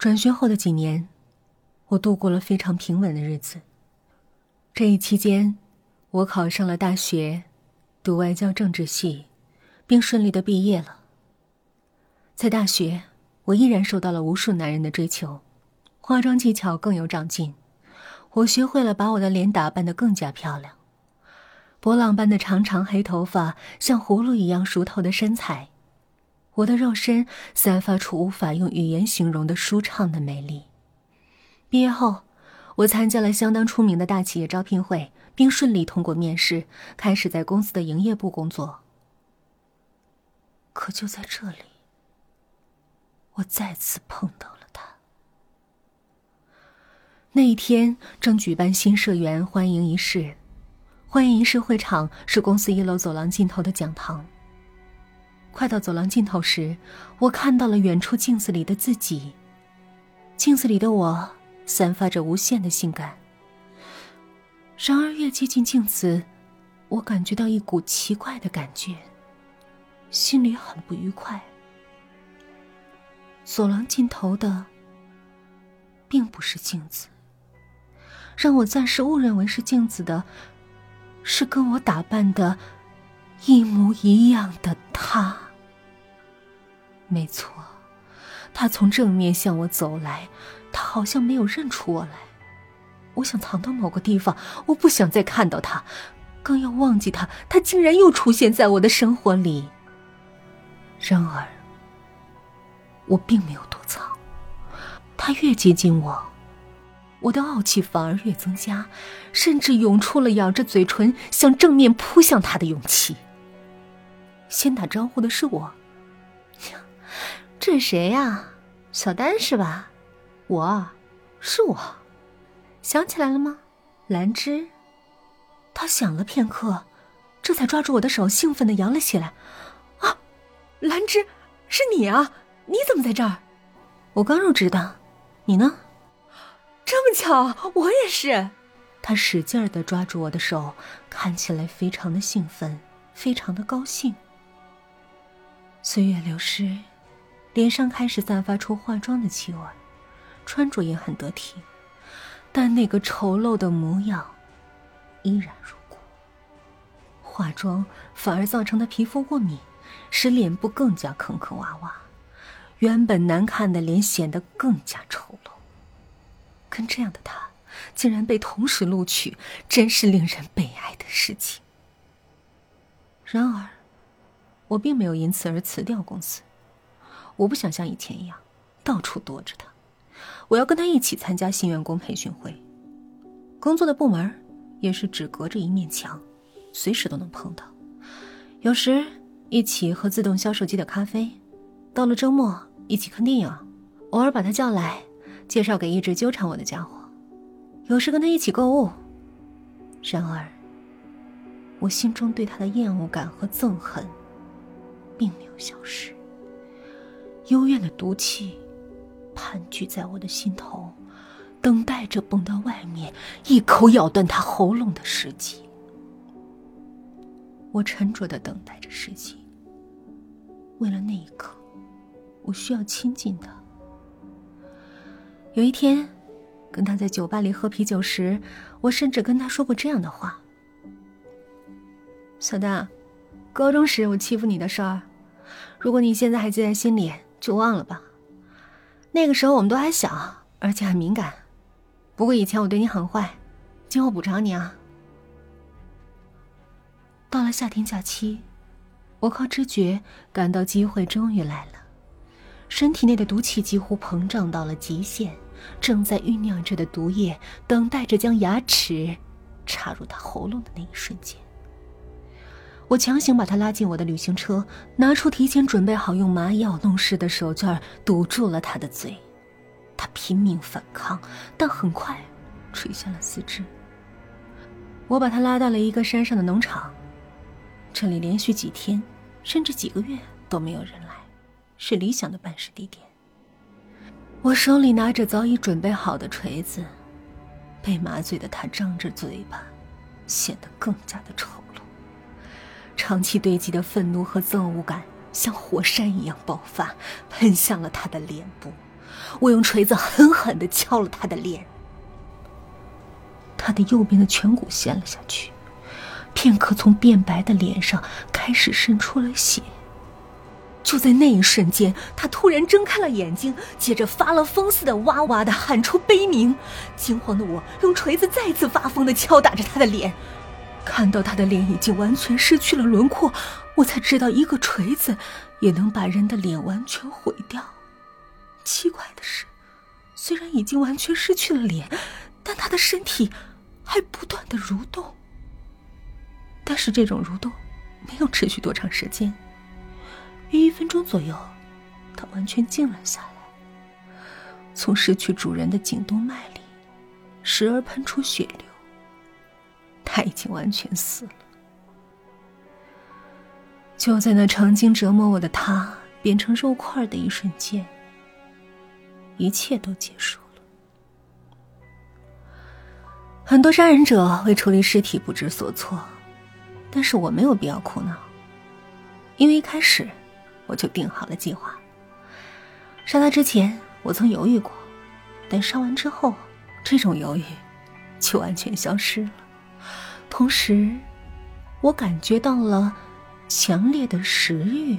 转学后的几年，我度过了非常平稳的日子。这一期间，我考上了大学，读外交政治系，并顺利的毕业了。在大学，我依然受到了无数男人的追求，化妆技巧更有长进，我学会了把我的脸打扮得更加漂亮。波浪般的长长黑头发，像葫芦一样熟透的身材。我的肉身散发出无法用语言形容的舒畅的美丽。毕业后，我参加了相当出名的大企业招聘会，并顺利通过面试，开始在公司的营业部工作。可就在这里，我再次碰到了他。那一天正举办新社员欢迎仪式，欢迎仪式会场是公司一楼走廊尽头的讲堂。快到走廊尽头时，我看到了远处镜子里的自己。镜子里的我散发着无限的性感。然而，越接近镜子，我感觉到一股奇怪的感觉，心里很不愉快。走廊尽头的，并不是镜子，让我暂时误认为是镜子的，是跟我打扮的。一模一样的他，没错，他从正面向我走来，他好像没有认出我来。我想藏到某个地方，我不想再看到他，更要忘记他，他竟然又出现在我的生活里。然而，我并没有躲藏，他越接近我，我的傲气反而越增加，甚至涌出了咬着嘴唇想正面扑向他的勇气。先打招呼的是我，这是谁呀？小丹是吧？我，是我，想起来了吗？兰芝。他想了片刻，这才抓住我的手，兴奋的摇了起来。啊，兰芝，是你啊！你怎么在这儿？我刚入职的，你呢？这么巧，我也是。他使劲儿的抓住我的手，看起来非常的兴奋，非常的高兴。岁月流失，脸上开始散发出化妆的气味，穿着也很得体，但那个丑陋的模样依然如故。化妆反而造成的皮肤过敏，使脸部更加坑坑洼洼，原本难看的脸显得更加丑陋。跟这样的他，竟然被同时录取，真是令人悲哀的事情。然而。我并没有因此而辞掉公司，我不想像以前一样到处躲着他，我要跟他一起参加新员工培训会。工作的部门也是只隔着一面墙，随时都能碰到。有时一起喝自动销售机的咖啡，到了周末一起看电影，偶尔把他叫来介绍给一直纠缠我的家伙。有时跟他一起购物。然而，我心中对他的厌恶感和憎恨。并没有消失，幽怨的毒气盘踞在我的心头，等待着蹦到外面，一口咬断他喉咙的时机。我沉着的等待着时机，为了那一刻，我需要亲近他。有一天，跟他在酒吧里喝啤酒时，我甚至跟他说过这样的话：“小丹，高中时我欺负你的事儿。”如果你现在还记在心里，就忘了吧。那个时候我们都还小，而且很敏感。不过以前我对你很坏，今后补偿你啊。到了夏天假期，我靠知觉感到机会终于来了，身体内的毒气几乎膨胀到了极限，正在酝酿着的毒液，等待着将牙齿插入他喉咙的那一瞬间。我强行把他拉进我的旅行车，拿出提前准备好用麻药弄湿的手绢堵住了他的嘴。他拼命反抗，但很快垂下了四肢。我把他拉到了一个山上的农场，这里连续几天，甚至几个月都没有人来，是理想的办事地点。我手里拿着早已准备好的锤子，被麻醉的他张着嘴巴，显得更加的丑。长期堆积的愤怒和憎恶感像火山一样爆发，喷向了他的脸部。我用锤子狠狠的敲了他的脸，他的右边的颧骨陷了下去，片刻从变白的脸上开始渗出了血。就在那一瞬间，他突然睁开了眼睛，接着发了疯似的哇哇的喊出悲鸣。惊慌的我用锤子再次发疯的敲打着他的脸，看到他的脸已经完全失去了轮廓，我才知道一个锤子也能把人的脸完全毁掉。奇怪的是，虽然已经完全失去了脸，但他的身体还不断的蠕动。但是这种蠕动没有持续多长时间。约一分钟左右，他完全静了下来。从失去主人的颈动脉里，时而喷出血流。他已经完全死了。就在那曾经折磨我的他变成肉块的一瞬间，一切都结束了。很多杀人者为处理尸体不知所措，但是我没有必要苦恼，因为一开始。我就定好了计划。杀他之前，我曾犹豫过，但杀完之后，这种犹豫就完全消失了。同时，我感觉到了强烈的食欲。